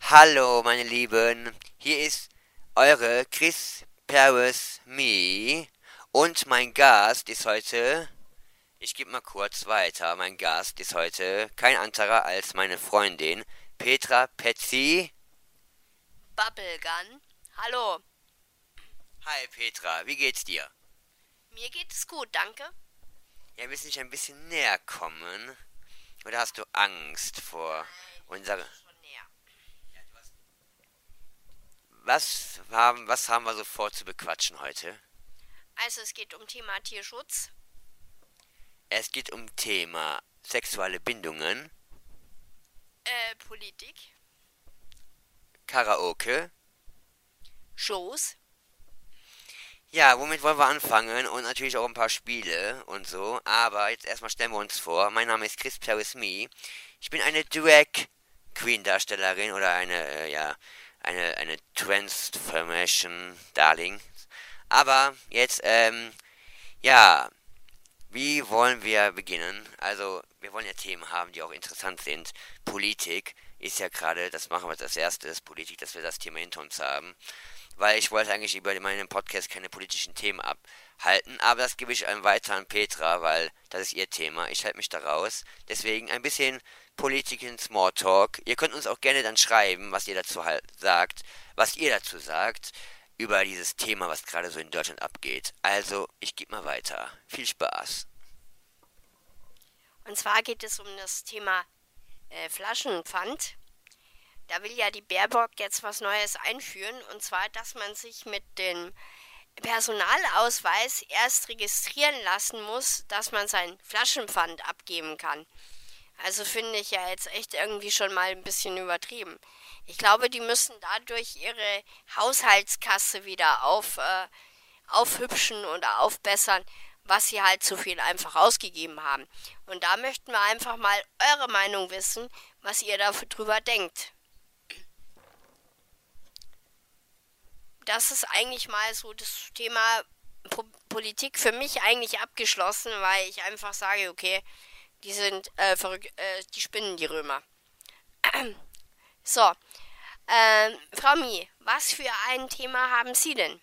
Hallo, meine Lieben. Hier ist eure Chris Paris Me. Und mein Gast ist heute. Ich gebe mal kurz weiter. Mein Gast ist heute kein anderer als meine Freundin Petra Petzi. Bubblegun. Hallo. Hi Petra, wie geht's dir? Mir geht es gut, danke. Ja, willst du nicht ein bisschen näher kommen? Oder hast du Angst vor unserer... Was haben, was haben wir so vor zu bequatschen heute? Also es geht um Thema Tierschutz, Es geht um Thema sexuelle Bindungen, äh, Politik, Karaoke. Shows. Ja, womit wollen wir anfangen? Und natürlich auch ein paar Spiele und so. Aber jetzt erstmal stellen wir uns vor. Mein Name ist Chris Paris Me. Ich bin eine Drag Queen Darstellerin oder eine, äh, ja, eine, eine Transformation Darling. Aber jetzt, ähm, ja, wie wollen wir beginnen? Also, wir wollen ja Themen haben, die auch interessant sind. Politik ist ja gerade, das machen wir als erstes, Politik, dass wir das Thema hinter uns haben. Weil ich wollte eigentlich über meinen Podcast keine politischen Themen abhalten, aber das gebe ich einem weiter an Petra, weil das ist ihr Thema. Ich halte mich da raus. Deswegen ein bisschen Politik in Smalltalk. Ihr könnt uns auch gerne dann schreiben, was ihr dazu halt sagt, was ihr dazu sagt über dieses Thema, was gerade so in Deutschland abgeht. Also, ich gebe mal weiter. Viel Spaß. Und zwar geht es um das Thema äh, Flaschenpfand. Da will ja die Baerbock jetzt was Neues einführen. Und zwar, dass man sich mit dem Personalausweis erst registrieren lassen muss, dass man sein Flaschenpfand abgeben kann. Also finde ich ja jetzt echt irgendwie schon mal ein bisschen übertrieben. Ich glaube, die müssen dadurch ihre Haushaltskasse wieder auf, äh, aufhübschen oder aufbessern, was sie halt zu viel einfach ausgegeben haben. Und da möchten wir einfach mal eure Meinung wissen, was ihr darüber denkt. Das ist eigentlich mal so das Thema po Politik für mich eigentlich abgeschlossen, weil ich einfach sage, okay, die sind äh, verrückt, äh, die spinnen die Römer. so, ähm, Frau Mi, was für ein Thema haben Sie denn?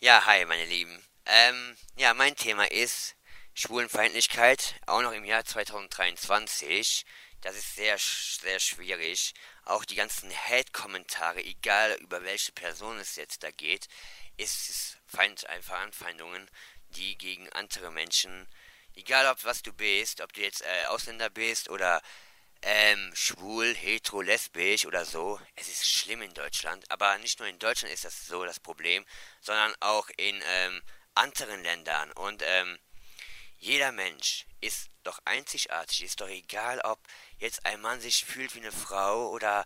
Ja, hi, meine Lieben. Ähm, ja, mein Thema ist Schwulenfeindlichkeit, auch noch im Jahr 2023. Das ist sehr, sehr schwierig. Auch die ganzen Hate-Kommentare, egal über welche Person es jetzt da geht, ist es Feind, einfach Anfeindungen, die gegen andere Menschen, egal ob was du bist, ob du jetzt äh, Ausländer bist oder ähm, schwul, hetero, lesbisch oder so. Es ist schlimm in Deutschland, aber nicht nur in Deutschland ist das so das Problem, sondern auch in ähm, anderen Ländern. Und ähm, jeder Mensch ist doch einzigartig. Ist doch egal, ob jetzt ein Mann sich fühlt wie eine Frau oder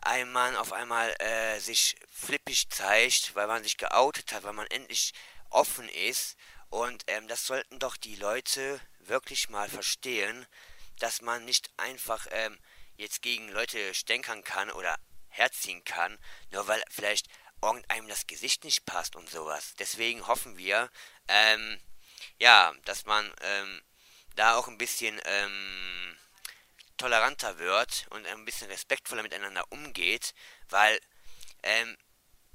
ein Mann auf einmal äh, sich flippig zeigt, weil man sich geoutet hat, weil man endlich offen ist. Und ähm, das sollten doch die Leute wirklich mal verstehen, dass man nicht einfach ähm, jetzt gegen Leute stänkern kann oder herziehen kann, nur weil vielleicht irgendeinem das Gesicht nicht passt und sowas. Deswegen hoffen wir, ähm, ja, dass man ähm, da auch ein bisschen ähm, toleranter wird und ein bisschen respektvoller miteinander umgeht, weil ähm,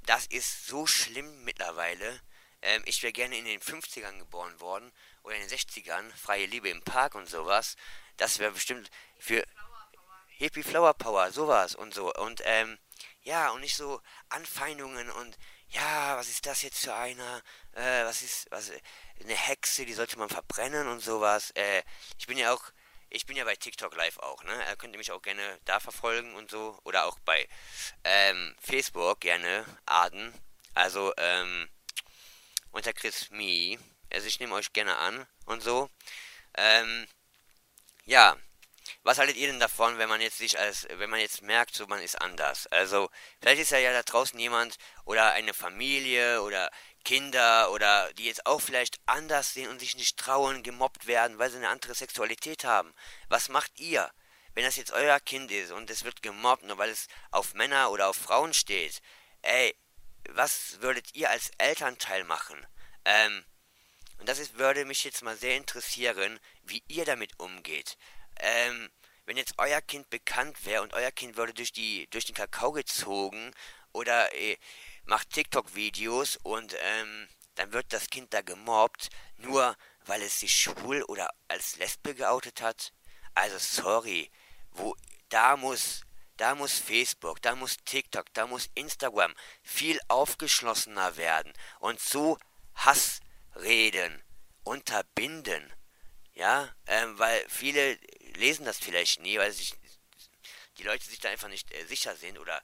das ist so schlimm mittlerweile. Ähm, ich wäre gerne in den 50ern geboren worden oder in den 60ern, freie Liebe im Park und sowas. Das wäre bestimmt für Hippie Flower Power, sowas und so. Und ähm, ja, und nicht so Anfeindungen und ja, was ist das jetzt für einer? Äh, was ist, was, eine Hexe, die sollte man verbrennen und sowas. Äh, ich bin ja auch, ich bin ja bei TikTok live auch, ne? Äh, könnt ihr mich auch gerne da verfolgen und so. Oder auch bei ähm, Facebook gerne, Aden. Also, ähm, unter Chris Me. Also ich nehme euch gerne an und so. Ähm, ja, was haltet ihr denn davon, wenn man jetzt sich als, wenn man jetzt merkt, so man ist anders? Also, vielleicht ist ja ja da draußen jemand oder eine Familie oder Kinder oder die jetzt auch vielleicht anders sehen und sich nicht trauen, gemobbt werden, weil sie eine andere Sexualität haben. Was macht ihr? Wenn das jetzt euer Kind ist und es wird gemobbt, nur weil es auf Männer oder auf Frauen steht, ey, was würdet ihr als Elternteil machen? Ähm, und das ist, würde mich jetzt mal sehr interessieren, wie ihr damit umgeht. Ähm, wenn jetzt euer Kind bekannt wäre und euer Kind würde durch die durch den Kakao gezogen oder äh, macht TikTok-Videos und ähm, dann wird das Kind da gemobbt, nur weil es sich schwul oder als Lesbe geoutet hat. Also sorry, wo da muss da muss Facebook, da muss TikTok, da muss Instagram viel aufgeschlossener werden und so Hassreden unterbinden. Ja, ähm, weil viele lesen das vielleicht nie, weil sich die Leute sich da einfach nicht äh, sicher sind oder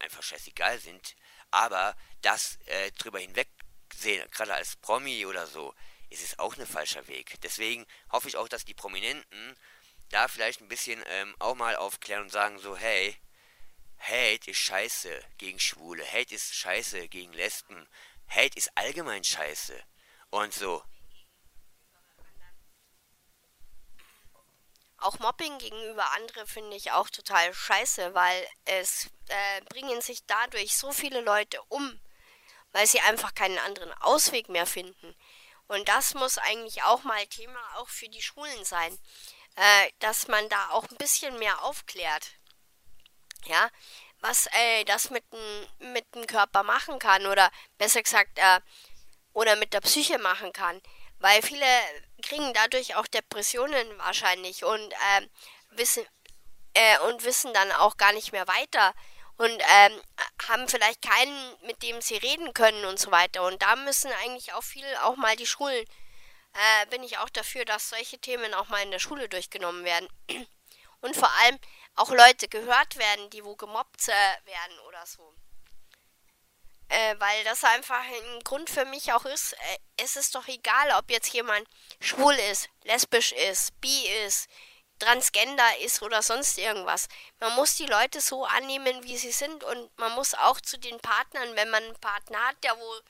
einfach scheißegal sind. Aber das äh, drüber hinwegsehen, gerade als Promi oder so, ist es auch ein falscher Weg. Deswegen hoffe ich auch, dass die Prominenten da vielleicht ein bisschen ähm, auch mal aufklären und sagen so, hey, Hate ist scheiße gegen Schwule, Hate ist scheiße gegen Lesben, Hate ist allgemein scheiße. Und so, Auch Mobbing gegenüber anderen finde ich auch total scheiße, weil es äh, bringen sich dadurch so viele Leute um, weil sie einfach keinen anderen Ausweg mehr finden. Und das muss eigentlich auch mal Thema auch für die Schulen sein, äh, dass man da auch ein bisschen mehr aufklärt. Ja, was äh, das mit dem mit dem Körper machen kann oder besser gesagt äh, oder mit der Psyche machen kann, weil viele kriegen dadurch auch Depressionen wahrscheinlich und äh, wissen äh, und wissen dann auch gar nicht mehr weiter und ähm, haben vielleicht keinen, mit dem sie reden können und so weiter. Und da müssen eigentlich auch viel, auch mal die Schulen, äh, bin ich auch dafür, dass solche Themen auch mal in der Schule durchgenommen werden. Und vor allem auch Leute gehört werden, die wo gemobbt äh, werden oder so. Äh, weil das einfach ein Grund für mich auch ist, äh, es ist doch egal, ob jetzt jemand schwul ist, lesbisch ist, bi ist, transgender ist oder sonst irgendwas. Man muss die Leute so annehmen, wie sie sind und man muss auch zu den Partnern, wenn man einen Partner hat, der wohl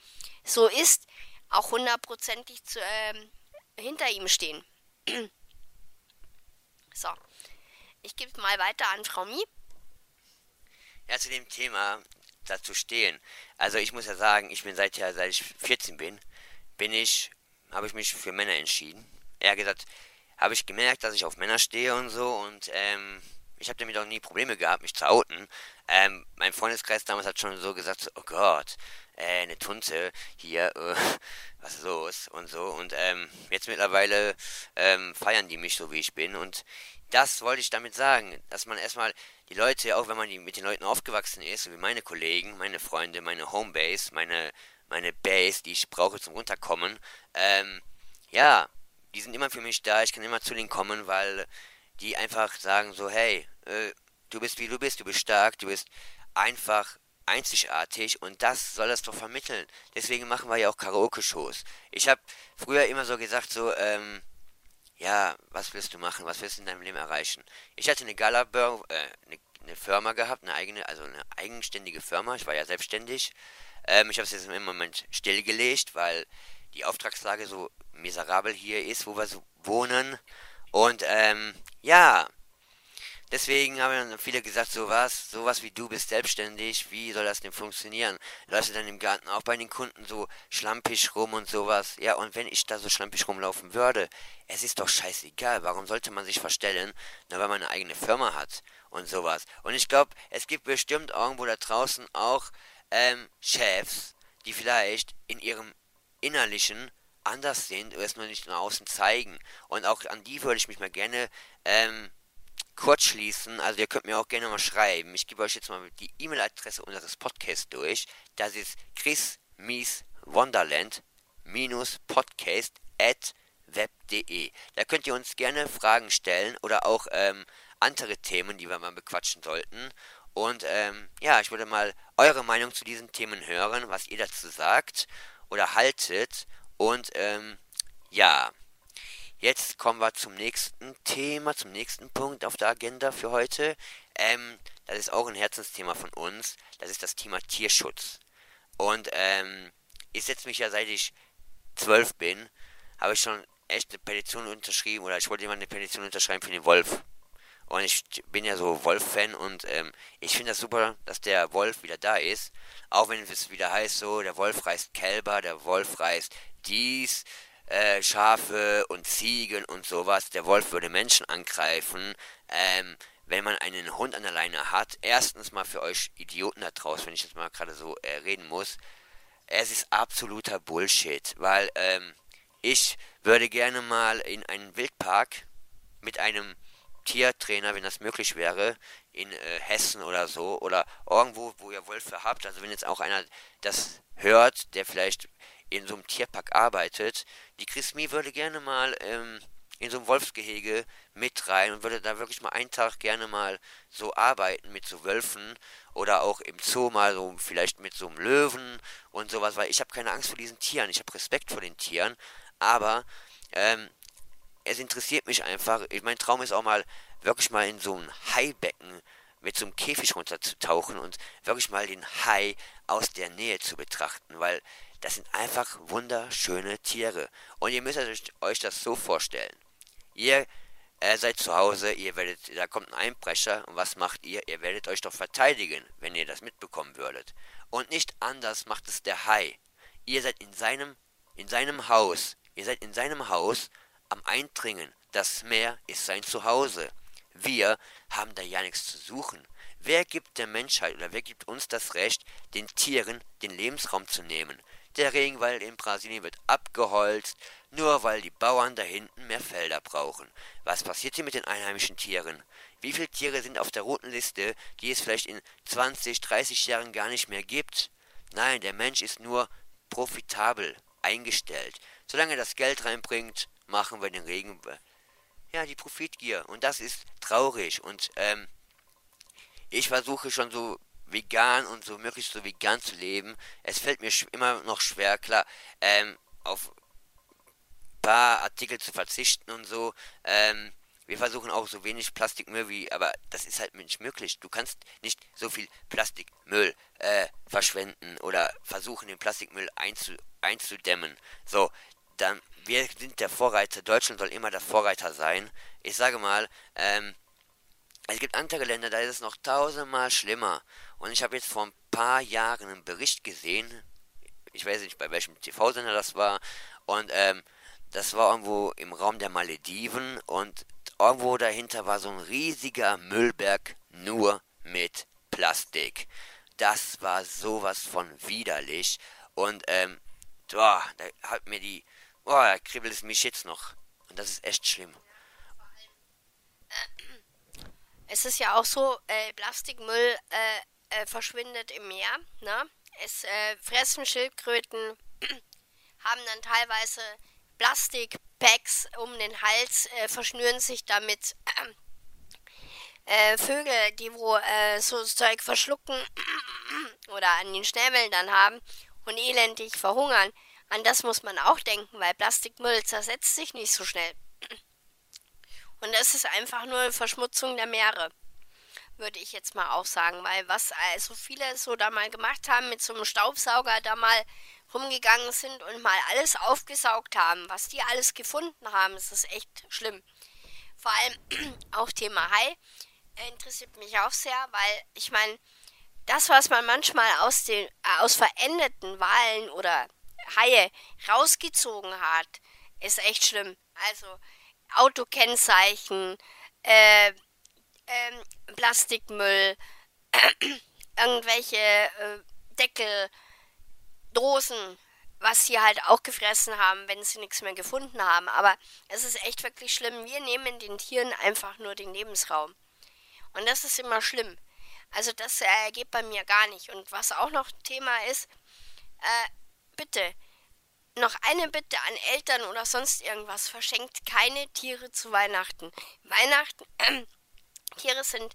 so ist, auch hundertprozentig zu, ähm, hinter ihm stehen. so. Ich gebe mal weiter an Frau Mie. Ja, zu dem Thema, dazu stehen. Also ich muss ja sagen, ich bin seit ja, seit ich 14 bin, bin ich, habe ich mich für Männer entschieden. Eher gesagt, habe ich gemerkt, dass ich auf Männer stehe und so und ähm, ich habe damit auch nie Probleme gehabt, mich zu outen. Ähm, mein Freundeskreis damals hat schon so gesagt, oh Gott, äh, eine Tunte hier, äh, was ist los und so. Und ähm, jetzt mittlerweile ähm, feiern die mich so, wie ich bin. Und das wollte ich damit sagen, dass man erstmal die Leute, auch wenn man mit den Leuten aufgewachsen ist, so wie meine Kollegen, meine Freunde, meine Homebase, meine, meine Base, die ich brauche zum Runterkommen, ähm, ja, die sind immer für mich da, ich kann immer zu denen kommen, weil die einfach sagen so, hey, äh, du bist wie du bist, du bist stark, du bist einfach einzigartig und das soll das doch vermitteln. Deswegen machen wir ja auch Karaoke-Shows. Ich habe früher immer so gesagt, so, ähm, ja, was willst du machen, was willst du in deinem Leben erreichen? Ich hatte eine Gala, äh, eine, eine, Firma gehabt, eine eigene, also eine eigenständige Firma, ich war ja selbstständig. Ähm, ich habe es jetzt im Moment stillgelegt, weil die Auftragslage so miserabel hier ist, wo wir so wohnen. Und ähm, ja, Deswegen haben dann viele gesagt, sowas, sowas wie du bist selbstständig, wie soll das denn funktionieren? Läufst du dann im Garten auch bei den Kunden so schlampig rum und sowas? Ja, und wenn ich da so schlampig rumlaufen würde, es ist doch scheißegal, warum sollte man sich verstellen, nur weil man eine eigene Firma hat und sowas. Und ich glaube, es gibt bestimmt irgendwo da draußen auch ähm, Chefs, die vielleicht in ihrem Innerlichen anders sind oder es nur nicht nach außen zeigen. Und auch an die würde ich mich mal gerne ähm, kurz schließen. Also ihr könnt mir auch gerne mal schreiben. Ich gebe euch jetzt mal die E-Mail-Adresse unseres Podcasts durch. Das ist Chris Mies Wonderland Podcast at web.de. Da könnt ihr uns gerne Fragen stellen oder auch ähm, andere Themen, die wir mal bequatschen sollten. Und ähm, ja, ich würde mal eure Meinung zu diesen Themen hören, was ihr dazu sagt oder haltet. Und ähm, ja, Jetzt kommen wir zum nächsten Thema, zum nächsten Punkt auf der Agenda für heute. Ähm, das ist auch ein Herzensthema von uns. Das ist das Thema Tierschutz. Und ähm, ich setze mich ja seit ich zwölf bin, habe ich schon echt eine Petition unterschrieben oder ich wollte immer eine Petition unterschreiben für den Wolf. Und ich bin ja so Wolf-Fan und ähm, ich finde das super, dass der Wolf wieder da ist. Auch wenn es wieder heißt so, der Wolf reißt Kälber, der Wolf reißt dies, äh, Schafe und Ziegen und sowas. Der Wolf würde Menschen angreifen. Ähm, wenn man einen Hund an der Leine hat, erstens mal für euch Idioten da draußen, wenn ich jetzt mal gerade so äh, reden muss, es ist absoluter Bullshit, weil ähm, ich würde gerne mal in einen Wildpark mit einem Tiertrainer, wenn das möglich wäre, in äh, Hessen oder so, oder irgendwo, wo ihr Wölfe habt, also wenn jetzt auch einer das hört, der vielleicht in so einem Tierpark arbeitet, die Chrismi würde gerne mal ähm, in so einem Wolfsgehege mit rein und würde da wirklich mal einen Tag gerne mal so arbeiten mit so Wölfen oder auch im Zoo mal so vielleicht mit so einem Löwen und sowas, weil ich habe keine Angst vor diesen Tieren, ich habe Respekt vor den Tieren, aber ähm, es interessiert mich einfach. Ich, mein Traum ist auch mal wirklich mal in so ein Haibecken mit so einem Käfig runterzutauchen und wirklich mal den Hai aus der Nähe zu betrachten, weil das sind einfach wunderschöne Tiere. Und ihr müsst euch das so vorstellen. Ihr äh, seid zu Hause, ihr werdet, da kommt ein Einbrecher und was macht ihr? Ihr werdet euch doch verteidigen, wenn ihr das mitbekommen würdet. Und nicht anders macht es der Hai. Ihr seid in seinem, in seinem Haus, ihr seid in seinem Haus am Eindringen. Das Meer ist sein Zuhause. Wir haben da ja nichts zu suchen. Wer gibt der Menschheit oder wer gibt uns das Recht, den Tieren den Lebensraum zu nehmen? Der Regenwald in Brasilien wird abgeholzt, nur weil die Bauern da hinten mehr Felder brauchen. Was passiert hier mit den einheimischen Tieren? Wie viele Tiere sind auf der roten Liste, die es vielleicht in 20, 30 Jahren gar nicht mehr gibt? Nein, der Mensch ist nur profitabel eingestellt. Solange das Geld reinbringt, machen wir den Regen. Ja, die Profitgier. Und das ist traurig. Und ähm, ich versuche schon so vegan und so möglichst so vegan zu leben. Es fällt mir immer noch schwer, klar, ähm, auf paar Artikel zu verzichten und so. Ähm, wir versuchen auch so wenig Plastikmüll wie, aber das ist halt nicht möglich. Du kannst nicht so viel Plastikmüll äh, verschwenden oder versuchen, den Plastikmüll einzu, einzudämmen. So, dann, wir sind der Vorreiter. Deutschland soll immer der Vorreiter sein. Ich sage mal, ähm, es gibt andere Länder, da ist es noch tausendmal schlimmer. Und ich habe jetzt vor ein paar Jahren einen Bericht gesehen, ich weiß nicht, bei welchem TV-Sender das war, und ähm, das war irgendwo im Raum der Malediven und irgendwo dahinter war so ein riesiger Müllberg nur mit Plastik. Das war sowas von widerlich und ähm, boah, da hat mir die, boah, da kribbelt es mich jetzt noch. Und das ist echt schlimm. Es ist ja auch so, äh, Plastikmüll äh, äh, verschwindet im Meer. Ne? Es äh, fressen Schildkröten, haben dann teilweise Plastikpacks um den Hals, äh, verschnüren sich damit. Äh, Vögel, die wo so Zeug verschlucken oder an den Schnäbeln dann haben und elendig verhungern. An das muss man auch denken, weil Plastikmüll zersetzt sich nicht so schnell. Und es ist einfach nur eine Verschmutzung der Meere würde ich jetzt mal auch sagen, weil was also viele so da mal gemacht haben, mit so einem Staubsauger da mal rumgegangen sind und mal alles aufgesaugt haben, was die alles gefunden haben, ist das echt schlimm. Vor allem auch Thema Hai interessiert mich auch sehr, weil ich meine, das, was man manchmal aus den äh, aus verendeten Walen oder Haie rausgezogen hat, ist echt schlimm. Also Autokennzeichen, äh, ähm, Plastikmüll, irgendwelche äh, Deckel, Dosen, was sie halt auch gefressen haben, wenn sie nichts mehr gefunden haben. Aber es ist echt wirklich schlimm. Wir nehmen den Tieren einfach nur den Lebensraum. Und das ist immer schlimm. Also das äh, geht bei mir gar nicht. Und was auch noch Thema ist, äh, bitte, noch eine Bitte an Eltern oder sonst irgendwas, verschenkt keine Tiere zu Weihnachten. Weihnachten, äh, Tiere sind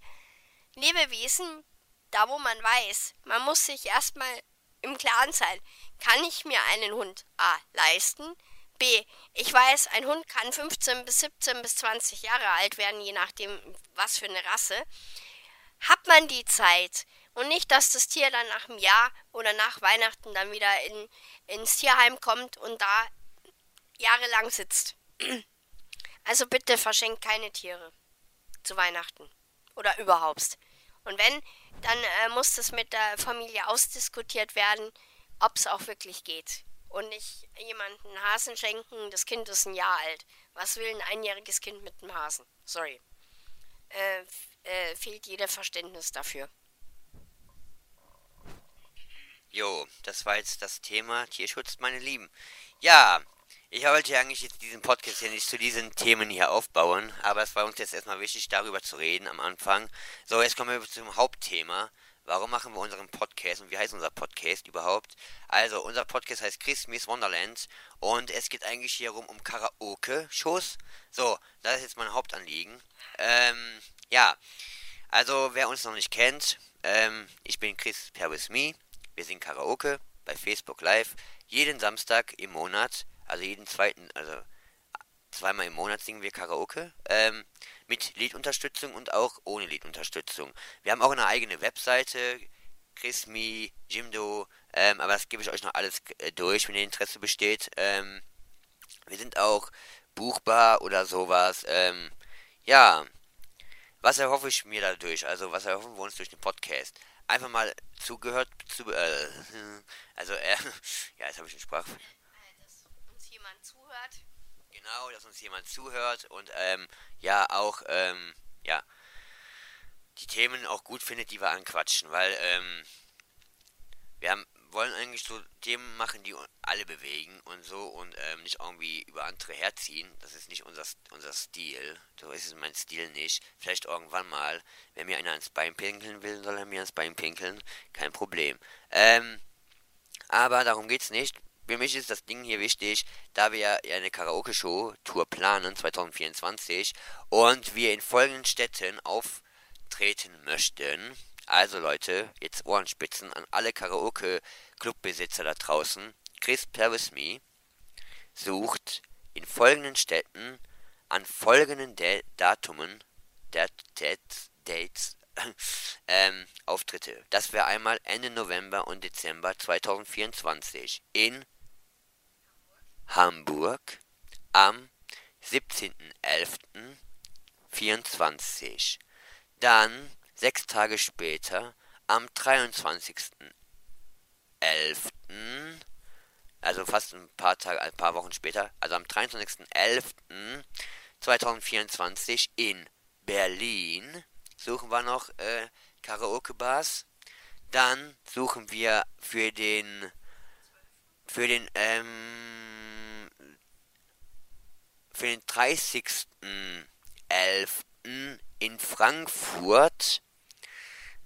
Lebewesen, da wo man weiß, man muss sich erstmal im Klaren sein, kann ich mir einen Hund A leisten? B. Ich weiß, ein Hund kann 15 bis 17 bis 20 Jahre alt werden, je nachdem, was für eine Rasse. Hat man die Zeit und nicht, dass das Tier dann nach einem Jahr oder nach Weihnachten dann wieder in, ins Tierheim kommt und da jahrelang sitzt. Also bitte verschenkt keine Tiere zu Weihnachten oder überhaupt. Und wenn, dann äh, muss das mit der Familie ausdiskutiert werden, ob es auch wirklich geht. und nicht jemandem einen Hasen schenken. Das Kind ist ein Jahr alt. Was will ein einjähriges Kind mit einem Hasen? Sorry. Äh, äh, fehlt jeder Verständnis dafür. Jo, das war jetzt das Thema Tierschutz, meine Lieben. Ja, ich wollte ja eigentlich jetzt diesen Podcast ja nicht zu diesen Themen hier aufbauen, aber es war uns jetzt erstmal wichtig, darüber zu reden am Anfang. So, jetzt kommen wir zum Hauptthema. Warum machen wir unseren Podcast und wie heißt unser Podcast überhaupt? Also, unser Podcast heißt Christmas Wonderland und es geht eigentlich hier rum um Karaoke-Shows. So, das ist jetzt mein Hauptanliegen. Ähm, ja, also wer uns noch nicht kennt, ähm, ich bin Chris Me. Wir singen Karaoke bei Facebook Live jeden Samstag im Monat, also jeden zweiten, also zweimal im Monat singen wir Karaoke. Ähm, mit Liedunterstützung und auch ohne Liedunterstützung. Wir haben auch eine eigene Webseite, Chrismi, Jimdo, ähm, aber das gebe ich euch noch alles äh, durch, wenn ihr Interesse besteht. Ähm, wir sind auch buchbar oder sowas. Ähm, ja, was erhoffe ich mir dadurch? Also, was erhoffen wir uns durch den Podcast? Einfach mal zugehört, zu, äh, also, äh, ja, jetzt habe ich einen Sprach. Äh, dass uns jemand zuhört. Genau, dass uns jemand zuhört und ähm, ja auch ähm, ja die Themen auch gut findet, die wir anquatschen, weil ähm, wir haben, wollen eigentlich so Themen machen, die alle bewegen und so und ähm, nicht irgendwie über andere herziehen. Das ist nicht unser, unser Stil. So ist es mein Stil nicht. Vielleicht irgendwann mal, wenn mir einer ans Bein pinkeln will, soll er mir ans Bein pinkeln. Kein Problem. Ähm, aber darum geht's nicht für mich ist das Ding hier wichtig, da wir ja eine Karaoke-Show-Tour planen 2024 und wir in folgenden Städten auftreten möchten. Also Leute, jetzt Ohrenspitzen an alle Karaoke-Clubbesitzer da draußen. Chris Me sucht in folgenden Städten an folgenden De Datumen, Dat Dates, Dates ähm, Auftritte. Das wäre einmal Ende November und Dezember 2024 in Hamburg am 17.11.24. Dann sechs Tage später am 23.11., also fast ein paar Tage, ein paar Wochen später, also am 23.11.2024 in Berlin suchen wir noch äh, Karaoke-Bars. Dann suchen wir für den für den ähm, für den 30.11. in Frankfurt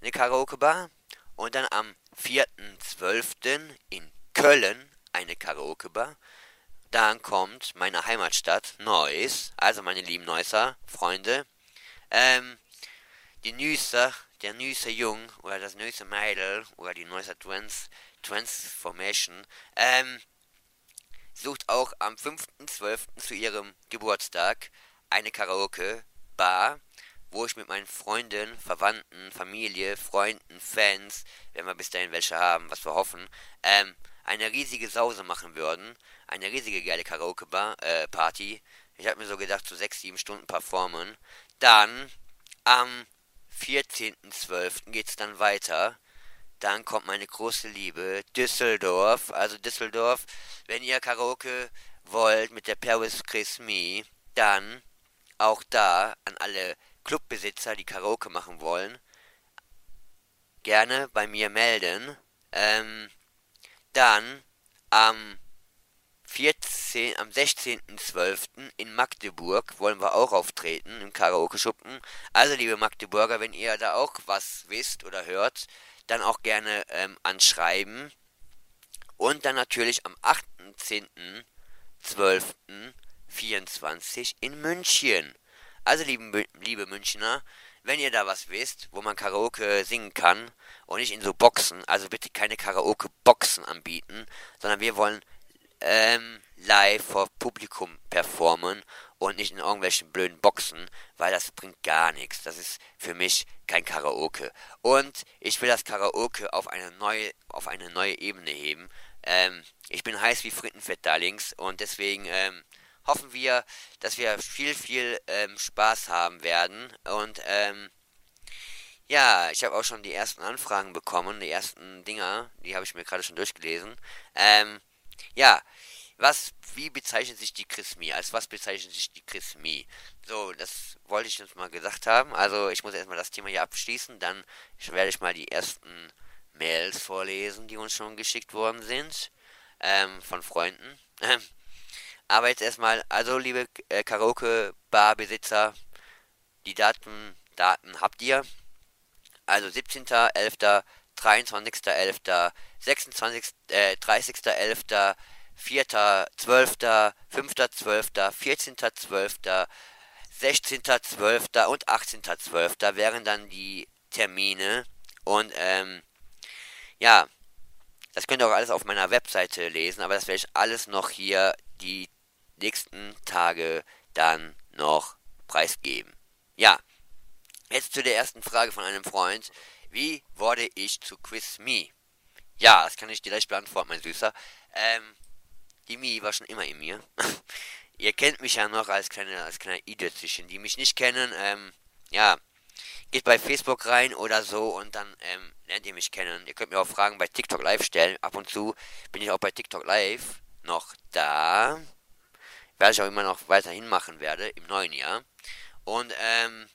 eine Karaoke-Bar und dann am 4.12. in Köln eine Karaoke-Bar. Dann kommt meine Heimatstadt Neuss, also meine lieben Neusser Freunde. Ähm, die Nüsser, der Nüsser Jung oder das Nüsser Mädel oder die Neusser Trans Transformation, ähm, sucht auch am 5.12. zu ihrem Geburtstag eine Karaoke-Bar, wo ich mit meinen Freunden, Verwandten, Familie, Freunden, Fans, wenn wir bis dahin welche haben, was wir hoffen, ähm, eine riesige Sause machen würden. Eine riesige geile Karaoke-Party. Äh, ich habe mir so gedacht, so 6, 7 Stunden performen. Dann am 14.12. geht es dann weiter dann kommt meine große Liebe, Düsseldorf. Also Düsseldorf, wenn ihr Karaoke wollt mit der Paris Chris Me, dann auch da an alle Clubbesitzer, die Karaoke machen wollen, gerne bei mir melden. Ähm, dann am 14, am 16.12. in Magdeburg wollen wir auch auftreten im Karaoke-Schuppen. Also liebe Magdeburger, wenn ihr da auch was wisst oder hört, dann auch gerne ähm, anschreiben. Und dann natürlich am 8.10.12.24 in München. Also liebe, liebe Münchner, wenn ihr da was wisst, wo man Karaoke singen kann und nicht in so Boxen, also bitte keine Karaoke-Boxen anbieten, sondern wir wollen ähm, live vor Publikum performen und nicht in irgendwelchen blöden Boxen, weil das bringt gar nichts. Das ist für mich kein Karaoke. Und ich will das Karaoke auf eine neue, auf eine neue Ebene heben. Ähm, ich bin heiß wie Frittenfett, Darlings, und deswegen ähm, hoffen wir, dass wir viel, viel ähm, Spaß haben werden. Und ähm, ja, ich habe auch schon die ersten Anfragen bekommen, die ersten Dinger, die habe ich mir gerade schon durchgelesen. Ähm, ja, was, wie bezeichnet sich die Chrismi? Als was bezeichnet sich die Chrismi? So, das wollte ich uns mal gesagt haben. Also, ich muss erstmal das Thema hier abschließen, dann werde ich mal die ersten Mails vorlesen, die uns schon geschickt worden sind, ähm, von Freunden. Aber jetzt erstmal, also, liebe äh, Karaoke-Bar-Besitzer, die Daten, Daten habt ihr. Also 17.11., 23.11., 26., äh, 30.11., 4.12., 5.12., 14.12., 16.12. und 18.12. wären dann die Termine. Und ähm, ja, das könnt ihr auch alles auf meiner Webseite lesen, aber das werde ich alles noch hier die nächsten Tage dann noch preisgeben. Ja, jetzt zu der ersten Frage von einem Freund. Wie wurde ich zu Quiz Me? Ja, das kann ich dir gleich beantworten, mein Süßer. Ähm, die Mi war schon immer in mir. Ihr kennt mich ja noch als kleine, als kleiner Idötzchen. Die mich nicht kennen, ähm, ja, geht bei Facebook rein oder so und dann, ähm, lernt ihr mich kennen. Ihr könnt mir auch Fragen bei TikTok Live stellen. Ab und zu bin ich auch bei TikTok Live noch da. Werde ich auch immer noch weiterhin machen werde im neuen Jahr. Und, ähm,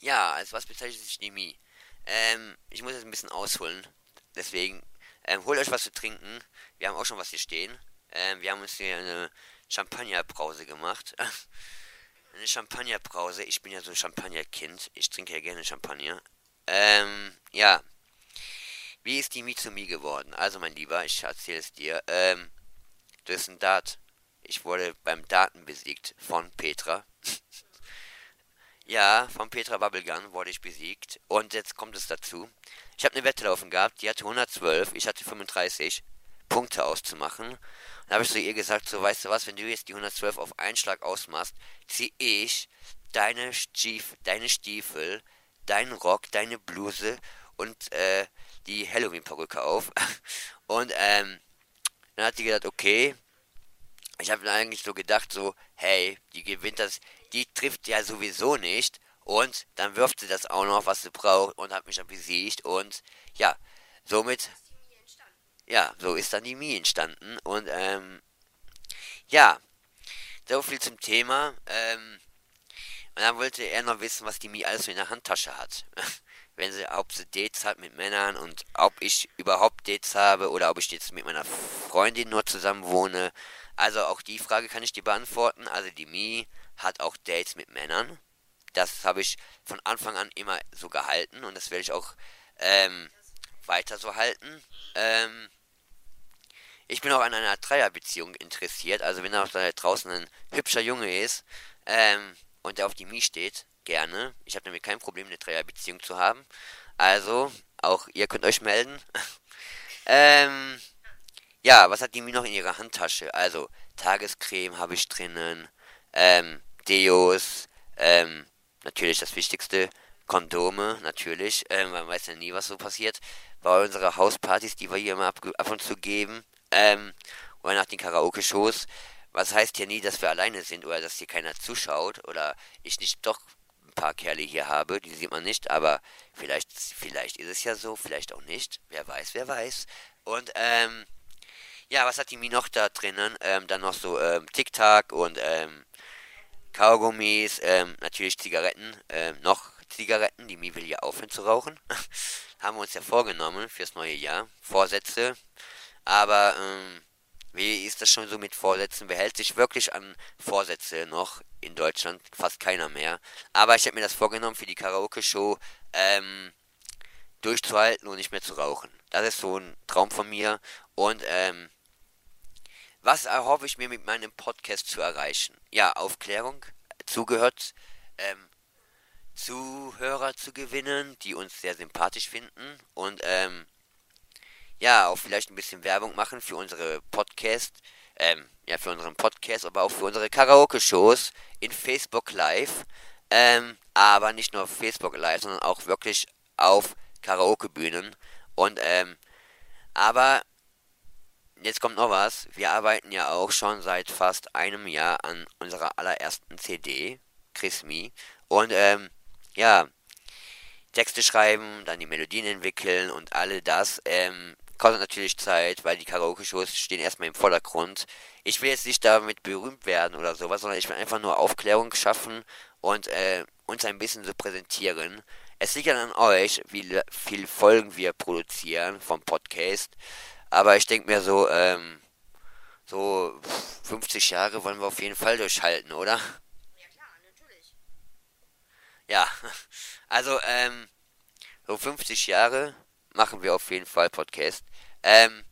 ja, als was bezeichnet sich die Mi? Ähm, ich muss jetzt ein bisschen ausholen. Deswegen, ähm, holt euch was zu trinken. Wir haben auch schon was hier stehen. Ähm, wir haben uns hier eine Champagnerbrause gemacht. eine Champagnerbrause. Ich bin ja so ein Champagnerkind. Ich trinke ja gerne Champagner. Ähm, ja. Wie ist die Mitsumi geworden? Also, mein Lieber, ich erzähle es dir. Ähm, ein Dart. Ich wurde beim Daten besiegt von Petra. ja, von Petra Bubblegun wurde ich besiegt. Und jetzt kommt es dazu. Ich habe eine Wette laufen gehabt. Die hatte 112, ich hatte 35. Punkte auszumachen. Und da habe ich zu ihr gesagt, so weißt du was, wenn du jetzt die 112 auf einen Schlag ausmachst, zieh ich deine, Stief deine Stiefel, deinen Rock, deine Bluse und äh, die Halloween-Perücke auf. Und ähm, dann hat sie gesagt, okay. Ich habe eigentlich so gedacht, so, hey, die gewinnt das, die trifft ja sowieso nicht. Und dann wirft sie das auch noch, was sie braucht und hat mich dann besiegt. Und ja, somit ja, so ist dann die Mie entstanden. Und ähm, ja, so viel zum Thema. Ähm, und dann wollte er noch wissen, was die Mie alles so in der Handtasche hat. Wenn sie, ob sie Dates hat mit Männern und ob ich überhaupt Dates habe oder ob ich jetzt mit meiner Freundin nur zusammen wohne. Also auch die Frage kann ich dir beantworten. Also die Mie hat auch Dates mit Männern. Das habe ich von Anfang an immer so gehalten und das werde ich auch ähm, weiter so halten. Ähm, ich bin auch an einer Dreierbeziehung interessiert. Also wenn da draußen ein hübscher Junge ist ähm, und der auf die Mie steht, gerne. Ich habe damit kein Problem, eine Dreierbeziehung zu haben. Also, auch ihr könnt euch melden. ähm, ja, was hat die Mie noch in ihrer Handtasche? Also, Tagescreme habe ich drinnen, ähm, Deos, ähm, natürlich das Wichtigste, Kondome, natürlich, ähm, man weiß ja nie, was so passiert. Bei unseren Hauspartys, die wir hier immer ab, ab und zu geben, ähm, oder nach den Karaoke-Shows. Was heißt ja nie, dass wir alleine sind oder dass hier keiner zuschaut oder ich nicht doch paar Kerle hier habe, die sieht man nicht, aber vielleicht, vielleicht ist es ja so, vielleicht auch nicht. Wer weiß, wer weiß. Und, ähm, ja, was hat die Mi noch da drinnen? Ähm, dann noch so, ähm, Tic-Tac und, ähm, Kaugummis, ähm, natürlich Zigaretten, ähm, noch Zigaretten. Die Mi will ja aufhören zu rauchen. Haben wir uns ja vorgenommen fürs neue Jahr. Vorsätze. Aber ähm, wie ist das schon so mit Vorsätzen? Wer hält sich wirklich an Vorsätze noch in Deutschland? Fast keiner mehr. Aber ich habe mir das vorgenommen für die Karaoke-Show ähm, durchzuhalten und nicht mehr zu rauchen. Das ist so ein Traum von mir. Und ähm, was erhoffe ich mir mit meinem Podcast zu erreichen? Ja, Aufklärung, zugehört, ähm, Zuhörer zu gewinnen, die uns sehr sympathisch finden und ähm, ja, auch vielleicht ein bisschen Werbung machen für unsere Podcast, ähm, ja, für unseren Podcast, aber auch für unsere Karaoke-Shows in Facebook Live. Ähm, aber nicht nur auf Facebook Live, sondern auch wirklich auf Karaoke-Bühnen. Und, ähm, aber jetzt kommt noch was. Wir arbeiten ja auch schon seit fast einem Jahr an unserer allerersten CD, Chris Me. Und, ähm, ja, Texte schreiben, dann die Melodien entwickeln und alle das. Ähm, kostet natürlich Zeit, weil die Karaoke-Shows stehen erstmal im Vordergrund. Ich will jetzt nicht damit berühmt werden oder sowas, sondern ich will einfach nur Aufklärung schaffen und äh, uns ein bisschen so präsentieren. Es liegt dann an euch, wie viel Folgen wir produzieren vom Podcast. Aber ich denke mir so, ähm, so 50 Jahre wollen wir auf jeden Fall durchhalten, oder? Ja klar, natürlich. Ja, also ähm, so 50 Jahre machen wir auf jeden Fall Podcast. Ähm,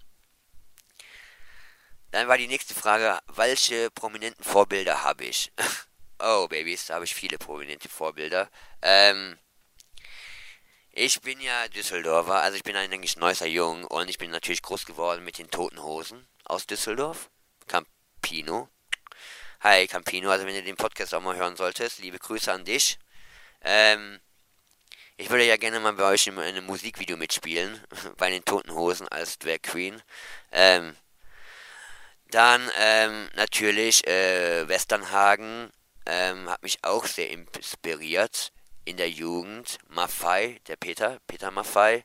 dann war die nächste Frage, welche prominenten Vorbilder habe ich? oh, Babys, da habe ich viele prominente Vorbilder. Ähm, ich bin ja Düsseldorfer, also ich bin ein eigentlich neuer Jung und ich bin natürlich groß geworden mit den Toten Hosen aus Düsseldorf. Campino. Hi Campino, also wenn du den Podcast auch mal hören solltest, liebe Grüße an dich. Ähm, ich würde ja gerne mal bei euch in einem Musikvideo mitspielen, bei den Toten Hosen als Drag Queen. Ähm, dann ähm, natürlich äh, Westernhagen ähm, hat mich auch sehr inspiriert in der Jugend. Maffei, der Peter, Peter Maffei.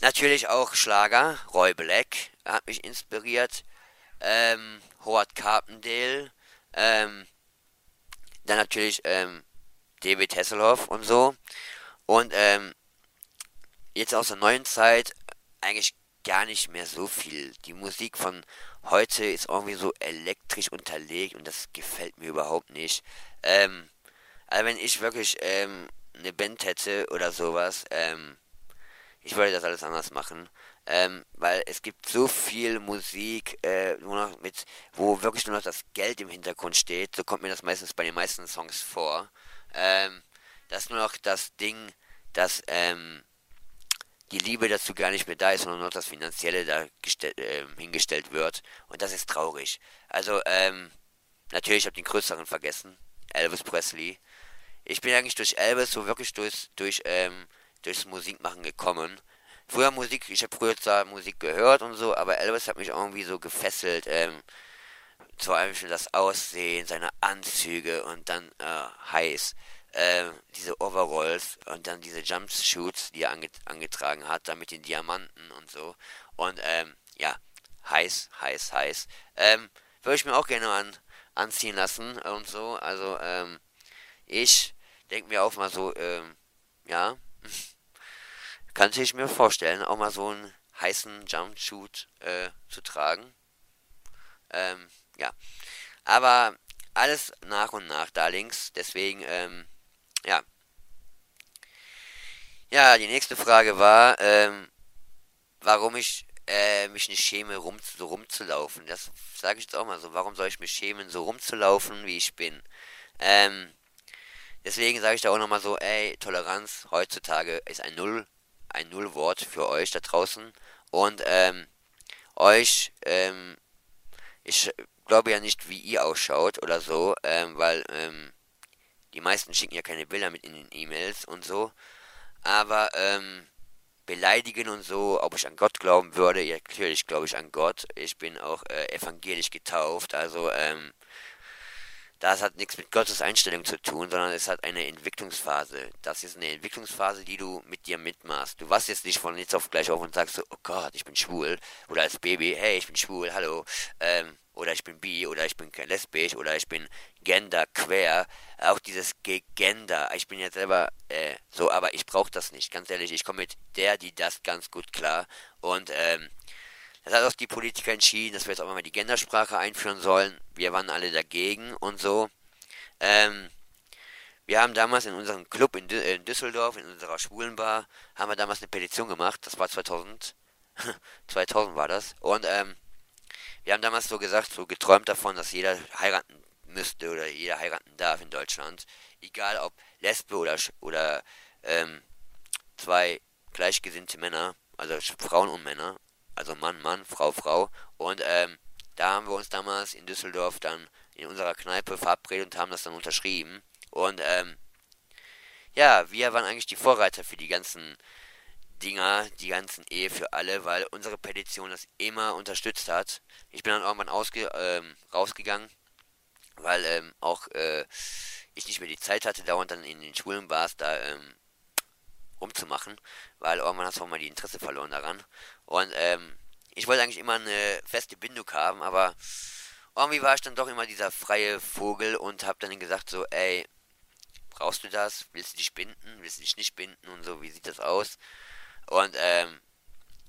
Natürlich auch Schlager, Roy Black hat mich inspiriert. Ähm, Howard Carpendale. Ähm, dann natürlich ähm, David Hasselhoff und so. Und ähm, jetzt aus der neuen Zeit eigentlich gar nicht mehr so viel. Die Musik von heute ist irgendwie so elektrisch unterlegt und das gefällt mir überhaupt nicht. Ähm, also wenn ich wirklich ähm, eine Band hätte oder sowas, ähm, ich würde das alles anders machen. Ähm, weil es gibt so viel Musik, äh, nur noch mit, wo wirklich nur noch das Geld im Hintergrund steht. So kommt mir das meistens bei den meisten Songs vor. Ähm, das ist nur noch das Ding, dass ähm, die Liebe dazu gar nicht mehr da ist, sondern nur das Finanzielle da äh, hingestellt wird. Und das ist traurig. Also, ähm, natürlich, ich habe den größeren vergessen. Elvis Presley ich bin eigentlich durch Elvis so wirklich durch, durch, ähm, durchs Musikmachen gekommen. Früher Musik, ich habe früher zwar Musik gehört und so, aber Elvis hat mich irgendwie so gefesselt. Ähm, zum Beispiel das Aussehen, seine Anzüge und dann äh, heiß. Äh, diese Overalls und dann diese Jumpsuits, die er ange angetragen hat, dann mit den Diamanten und so. Und ähm, ja, heiß, heiß, heiß. Ähm, würde ich mir auch gerne an, anziehen lassen und so. Also, ähm, ich denke mir auch mal so, ähm, ja, kann ich mir vorstellen, auch mal so einen heißen Jumpsuit äh, zu tragen. Ähm, ja. Aber alles nach und nach, Darlings. Deswegen, ähm, ja. Ja, die nächste Frage war, ähm, warum ich äh, mich nicht schäme, rum, so rumzulaufen. Das sage ich jetzt auch mal so. Warum soll ich mich schämen, so rumzulaufen, wie ich bin? Ähm, Deswegen sage ich da auch nochmal so, ey, Toleranz heutzutage ist ein Null, ein Nullwort für euch da draußen. Und ähm, euch, ähm, ich glaube ja nicht, wie ihr ausschaut oder so, ähm, weil ähm, die meisten schicken ja keine Bilder mit in den E-Mails und so. Aber ähm, beleidigen und so, ob ich an Gott glauben würde, ja, natürlich glaube ich an Gott. Ich bin auch äh, evangelisch getauft, also ähm, das hat nichts mit Gottes Einstellung zu tun, sondern es hat eine Entwicklungsphase. Das ist eine Entwicklungsphase, die du mit dir mitmachst. Du wachst jetzt nicht von jetzt auf gleich auf und sagst so, oh Gott, ich bin schwul. Oder als Baby, hey, ich bin schwul, hallo. Ähm, oder ich bin bi, oder ich bin lesbisch, oder ich bin gender, quer. Auch dieses Gender. Ich bin jetzt selber äh, so, aber ich brauche das nicht. Ganz ehrlich, ich komme mit der, die das ganz gut klar. Und ähm, das hat auch die Politiker entschieden, dass wir jetzt auch mal die Gendersprache einführen sollen. Wir waren alle dagegen und so. Ähm, wir haben damals in unserem Club in, in, Düsseldorf, in unserer Schwulenbar, haben wir damals eine Petition gemacht. Das war 2000. 2000 war das. Und ähm, wir haben damals so gesagt, so geträumt davon, dass jeder heiraten müsste oder jeder heiraten darf in Deutschland. Egal ob Lesbe oder, oder ähm, zwei gleichgesinnte Männer, also Frauen und Männer also Mann, Mann, Frau, Frau. Und ähm, da haben wir uns damals in Düsseldorf dann in unserer Kneipe verabredet und haben das dann unterschrieben. Und ähm, ja, wir waren eigentlich die Vorreiter für die ganzen Dinger, die ganzen Ehe für alle, weil unsere Petition das immer unterstützt hat. Ich bin dann irgendwann ausge ähm, rausgegangen, weil ähm, auch äh, ich nicht mehr die Zeit hatte, dauernd dann in den Schulen war es da ähm, rumzumachen, weil irgendwann hast du auch mal die Interesse verloren daran. Und ähm, ich wollte eigentlich immer eine feste Bindung haben, aber irgendwie war ich dann doch immer dieser freie Vogel und habe dann gesagt so, ey, brauchst du das? Willst du dich binden? Willst du dich nicht binden? Und so, wie sieht das aus? Und ähm,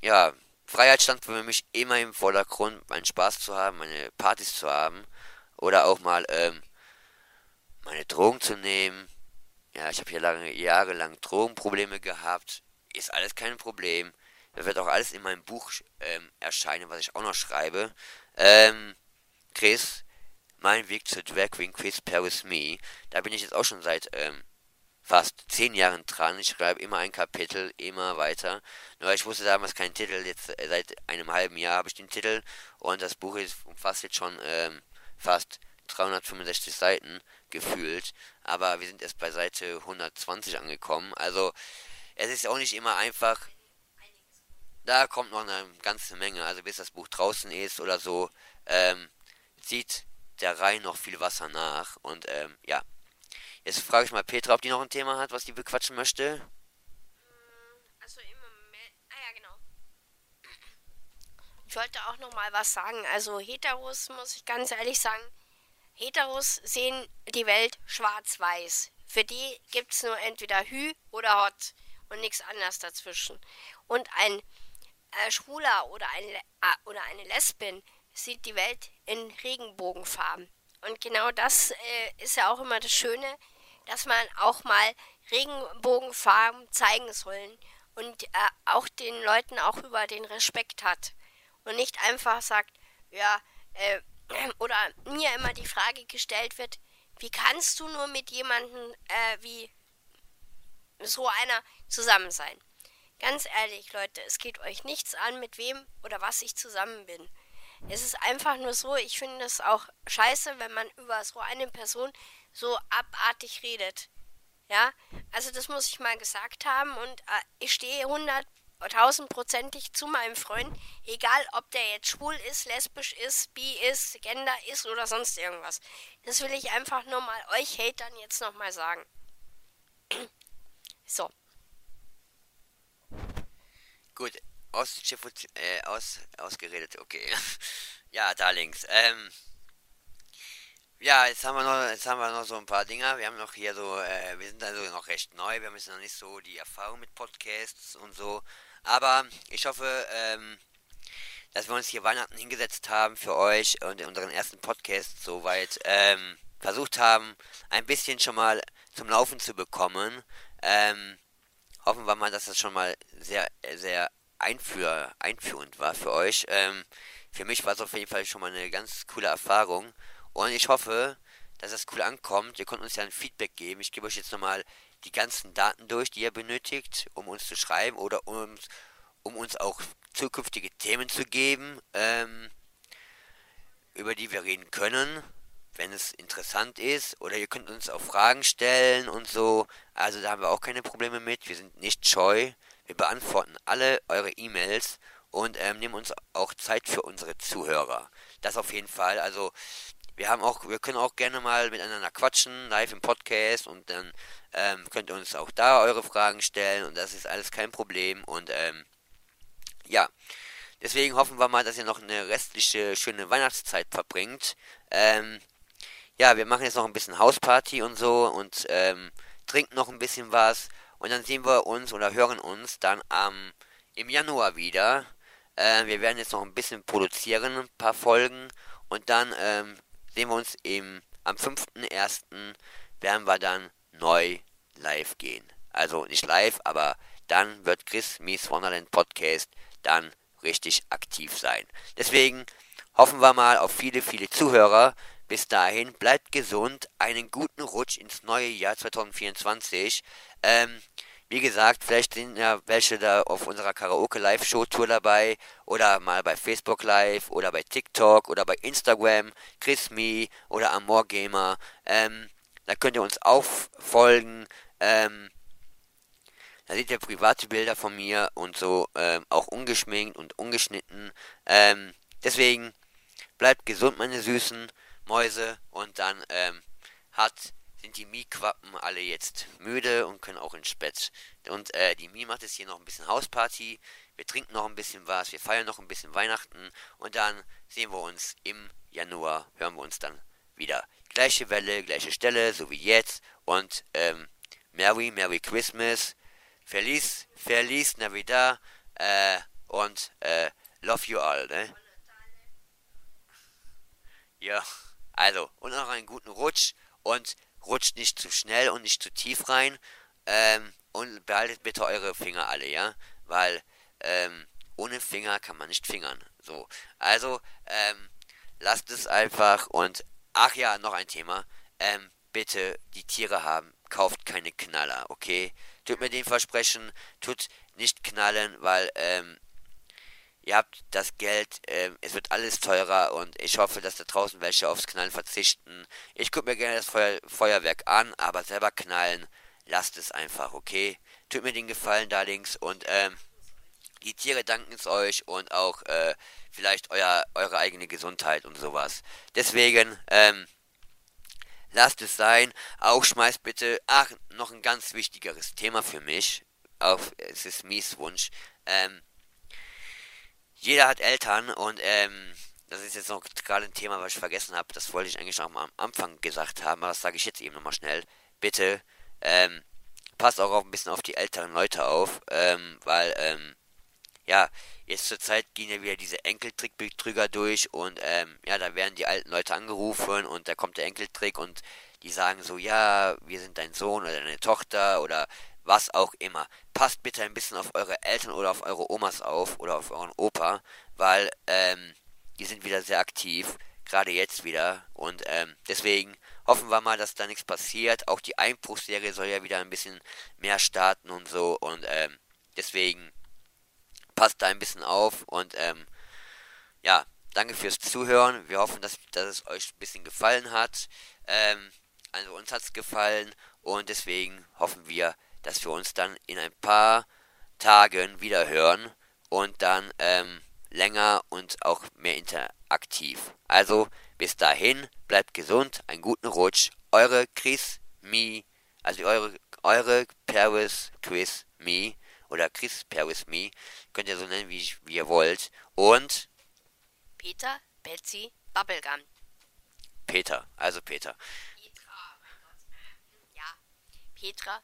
ja, Freiheit stand für mich immer im Vordergrund, meinen Spaß zu haben, meine Partys zu haben oder auch mal ähm, meine Drogen zu nehmen. Ja, ich habe hier lange jahrelang Drogenprobleme gehabt. Ist alles kein Problem. Das wird auch alles in meinem Buch ähm, erscheinen, was ich auch noch schreibe. Ähm, Chris, mein Weg zur Drag Queen Chris Paris Me. Da bin ich jetzt auch schon seit ähm, fast zehn Jahren dran. Ich schreibe immer ein Kapitel, immer weiter. Nur ich wusste damals keinen Titel. Jetzt äh, seit einem halben Jahr habe ich den Titel und das Buch ist umfasst jetzt schon ähm, fast 365 Seiten gefühlt. Aber wir sind erst bei Seite 120 angekommen. Also es ist auch nicht immer einfach. Da kommt noch eine ganze Menge. Also bis das Buch draußen ist oder so, ähm, zieht der Rhein noch viel Wasser nach. Und ähm, ja. Jetzt frage ich mal Petra, ob die noch ein Thema hat, was die bequatschen möchte. Mm, also im Moment. Ah ja, genau. Ich wollte auch noch mal was sagen. Also Heteros, muss ich ganz ehrlich sagen, Heteros sehen die Welt schwarz-weiß. Für die gibt es nur entweder Hü oder Hot und nichts anderes dazwischen. Und ein äh, Schwuler oder, ein, äh, oder eine Lesbin sieht die Welt in Regenbogenfarben. Und genau das äh, ist ja auch immer das Schöne, dass man auch mal Regenbogenfarben zeigen sollen und äh, auch den Leuten auch über den Respekt hat. Und nicht einfach sagt, ja, äh, oder mir immer die Frage gestellt wird, wie kannst du nur mit jemandem äh, wie so einer zusammen sein? Ganz ehrlich, Leute, es geht euch nichts an, mit wem oder was ich zusammen bin. Es ist einfach nur so, ich finde es auch scheiße, wenn man über so eine Person so abartig redet. Ja, also das muss ich mal gesagt haben und äh, ich stehe 100 tausendprozentig zu meinem Freund, egal ob der jetzt schwul ist, lesbisch ist, bi ist, gender ist oder sonst irgendwas. Das will ich einfach nur mal euch Hatern jetzt nochmal sagen. so. Gut, aus, äh, aus, ausgeredet, okay. ja, Darlings. Ähm, ja, jetzt haben wir noch, jetzt haben wir noch so ein paar Dinger. Wir haben noch hier so, äh, wir sind also noch recht neu. Wir haben jetzt noch nicht so die Erfahrung mit Podcasts und so. Aber ich hoffe, ähm, dass wir uns hier Weihnachten hingesetzt haben für euch und unseren ersten Podcast soweit ähm, versucht haben, ein bisschen schon mal zum Laufen zu bekommen. Ähm, hoffen wir mal, dass das schon mal sehr, sehr einführ, einführend war für euch. Ähm, für mich war es auf jeden Fall schon mal eine ganz coole Erfahrung. Und ich hoffe, dass das cool ankommt. Ihr könnt uns ja ein Feedback geben. Ich gebe euch jetzt nochmal die ganzen Daten durch, die ihr benötigt, um uns zu schreiben oder um, um uns auch zukünftige Themen zu geben, ähm, über die wir reden können, wenn es interessant ist. Oder ihr könnt uns auch Fragen stellen und so. Also da haben wir auch keine Probleme mit. Wir sind nicht scheu. Wir beantworten alle eure E-Mails und ähm, nehmen uns auch Zeit für unsere Zuhörer. Das auf jeden Fall. Also wir haben auch, wir können auch gerne mal miteinander quatschen, live im Podcast und dann ähm, könnt ihr uns auch da eure Fragen stellen und das ist alles kein Problem und ähm, ja, deswegen hoffen wir mal, dass ihr noch eine restliche schöne Weihnachtszeit verbringt. Ähm, ja, wir machen jetzt noch ein bisschen Hausparty und so und ähm, trinken noch ein bisschen was und dann sehen wir uns oder hören uns dann am im Januar wieder. Äh, wir werden jetzt noch ein bisschen produzieren, ein paar Folgen und dann ähm, sehen wir uns im, am 5.1. werden wir dann neu live gehen. Also nicht live, aber dann wird Chris Mies Wonderland Podcast dann richtig aktiv sein. Deswegen hoffen wir mal auf viele, viele Zuhörer. Bis dahin, bleibt gesund, einen guten Rutsch ins neue Jahr 2024. Ähm, wie gesagt, vielleicht sind ja welche da auf unserer Karaoke Live Show Tour dabei oder mal bei Facebook Live oder bei TikTok oder bei Instagram, Chris Me oder Amor Gamer. Ähm, da könnt ihr uns auch folgen. Ähm, da seht ihr private Bilder von mir und so, ähm, auch ungeschminkt und ungeschnitten. Ähm, deswegen bleibt gesund, meine süßen Mäuse, und dann ähm, hat sind die Mie-Quappen alle jetzt müde und können auch ins Bett. Und äh, die Mie macht jetzt hier noch ein bisschen Hausparty. Wir trinken noch ein bisschen was, wir feiern noch ein bisschen Weihnachten und dann sehen wir uns im Januar, hören wir uns dann wieder. Gleiche Welle, gleiche Stelle, so wie jetzt. Und ähm, Merry, Merry Christmas. Feliz, Feliz Navidad. Äh, und äh, love you all, ne? Ja, also, und noch einen guten Rutsch und rutscht nicht zu schnell und nicht zu tief rein. Ähm, und behaltet bitte eure Finger alle, ja? Weil, ähm, ohne Finger kann man nicht fingern. So, also, ähm, lasst es einfach und, ach ja, noch ein Thema. Ähm, bitte die Tiere haben, kauft keine Knaller, okay? Tut mir den Versprechen, tut nicht knallen, weil, ähm, ihr habt das Geld, ähm, es wird alles teurer und ich hoffe, dass da draußen welche aufs Knallen verzichten. Ich gucke mir gerne das Feuer Feuerwerk an, aber selber knallen, lasst es einfach, okay? Tut mir den Gefallen da links und ähm, die Tiere danken es euch und auch äh, vielleicht euer, eure eigene Gesundheit und sowas. Deswegen, ähm, lasst es sein. Auch schmeißt bitte, ach, noch ein ganz wichtigeres Thema für mich. Auf, es ist Mies Wunsch. Ähm, jeder hat Eltern und ähm, das ist jetzt noch gerade ein Thema, was ich vergessen habe. Das wollte ich eigentlich noch am Anfang gesagt haben, aber das sage ich jetzt eben nochmal schnell. Bitte, ähm, passt auch ein bisschen auf die älteren Leute auf, ähm, weil, ähm, ja, jetzt zur Zeit gehen ja wieder diese Enkeltrickbetrüger durch und, ähm, ja, da werden die alten Leute angerufen und da kommt der Enkeltrick und die sagen so, ja, wir sind dein Sohn oder deine Tochter oder was auch immer. Passt bitte ein bisschen auf eure Eltern oder auf eure Omas auf oder auf euren Opa, weil ähm, die sind wieder sehr aktiv, gerade jetzt wieder. Und ähm, deswegen hoffen wir mal, dass da nichts passiert. Auch die Einbruchserie soll ja wieder ein bisschen mehr starten und so. Und ähm, deswegen passt da ein bisschen auf. Und ähm, ja, danke fürs Zuhören. Wir hoffen, dass, dass es euch ein bisschen gefallen hat. Ähm, also uns hat es gefallen und deswegen hoffen wir, dass wir uns dann in ein paar Tagen wieder hören und dann ähm, länger und auch mehr interaktiv. Also bis dahin, bleibt gesund, einen guten Rutsch. Eure Chris Me, also eure, eure Paris Chris Me oder Chris Paris Me, könnt ihr so nennen, wie, wie ihr wollt. Und Peter, Betsy, Bubblegum. Peter, also Peter. Petra, mein Gott. Ja, Petra,